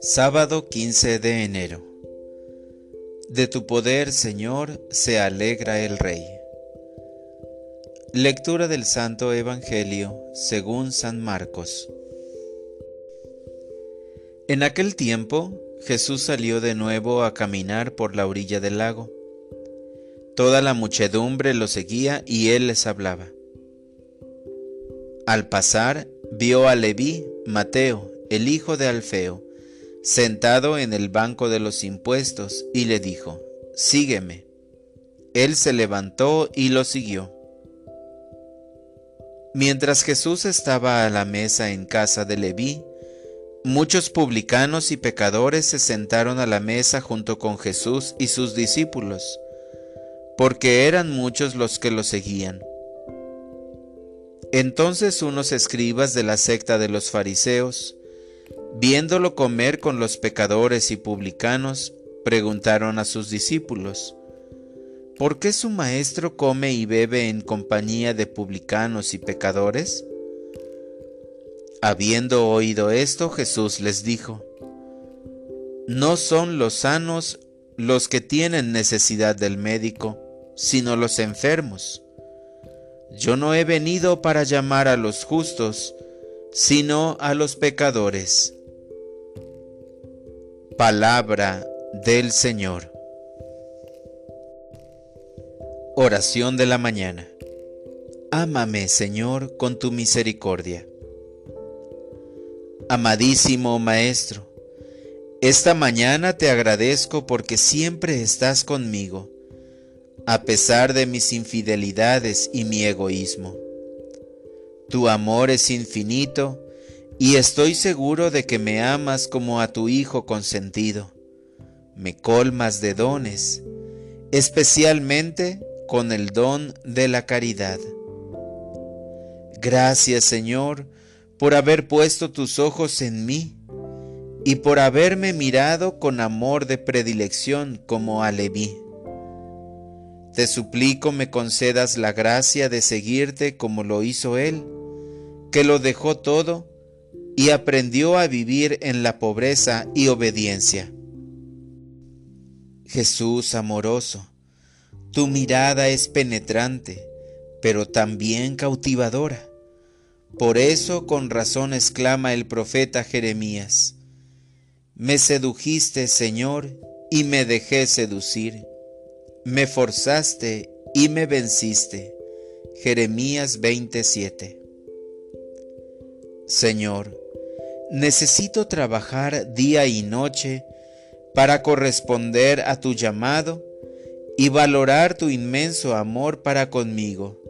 Sábado 15 de enero. De tu poder, Señor, se alegra el Rey. Lectura del Santo Evangelio según San Marcos. En aquel tiempo, Jesús salió de nuevo a caminar por la orilla del lago. Toda la muchedumbre lo seguía y él les hablaba. Al pasar, vio a Leví, Mateo, el hijo de Alfeo, sentado en el banco de los impuestos, y le dijo, Sígueme. Él se levantó y lo siguió. Mientras Jesús estaba a la mesa en casa de Leví, muchos publicanos y pecadores se sentaron a la mesa junto con Jesús y sus discípulos, porque eran muchos los que lo seguían. Entonces unos escribas de la secta de los fariseos, Viéndolo comer con los pecadores y publicanos, preguntaron a sus discípulos, ¿por qué su maestro come y bebe en compañía de publicanos y pecadores? Habiendo oído esto, Jesús les dijo, No son los sanos los que tienen necesidad del médico, sino los enfermos. Yo no he venido para llamar a los justos, sino a los pecadores. Palabra del Señor. Oración de la mañana. Ámame, Señor, con tu misericordia. Amadísimo Maestro, esta mañana te agradezco porque siempre estás conmigo, a pesar de mis infidelidades y mi egoísmo. Tu amor es infinito y estoy seguro de que me amas como a tu Hijo consentido. Me colmas de dones, especialmente con el don de la caridad. Gracias Señor por haber puesto tus ojos en mí y por haberme mirado con amor de predilección como a Leví. Te suplico me concedas la gracia de seguirte como lo hizo Él, que lo dejó todo y aprendió a vivir en la pobreza y obediencia. Jesús amoroso, tu mirada es penetrante, pero también cautivadora. Por eso con razón exclama el profeta Jeremías, Me sedujiste, Señor, y me dejé seducir. Me forzaste y me venciste. Jeremías 27. Señor, necesito trabajar día y noche para corresponder a tu llamado y valorar tu inmenso amor para conmigo,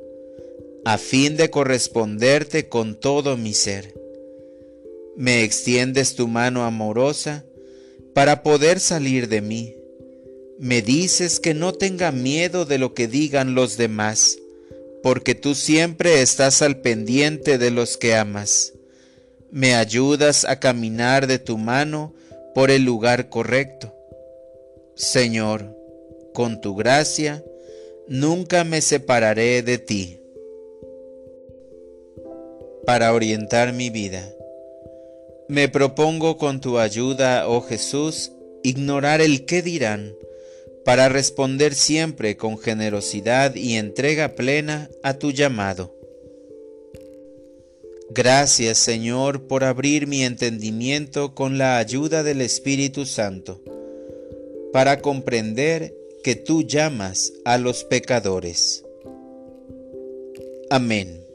a fin de corresponderte con todo mi ser. Me extiendes tu mano amorosa para poder salir de mí. Me dices que no tenga miedo de lo que digan los demás, porque tú siempre estás al pendiente de los que amas me ayudas a caminar de tu mano por el lugar correcto. Señor, con tu gracia, nunca me separaré de ti. Para orientar mi vida, me propongo con tu ayuda, oh Jesús, ignorar el qué dirán, para responder siempre con generosidad y entrega plena a tu llamado. Gracias Señor por abrir mi entendimiento con la ayuda del Espíritu Santo, para comprender que tú llamas a los pecadores. Amén.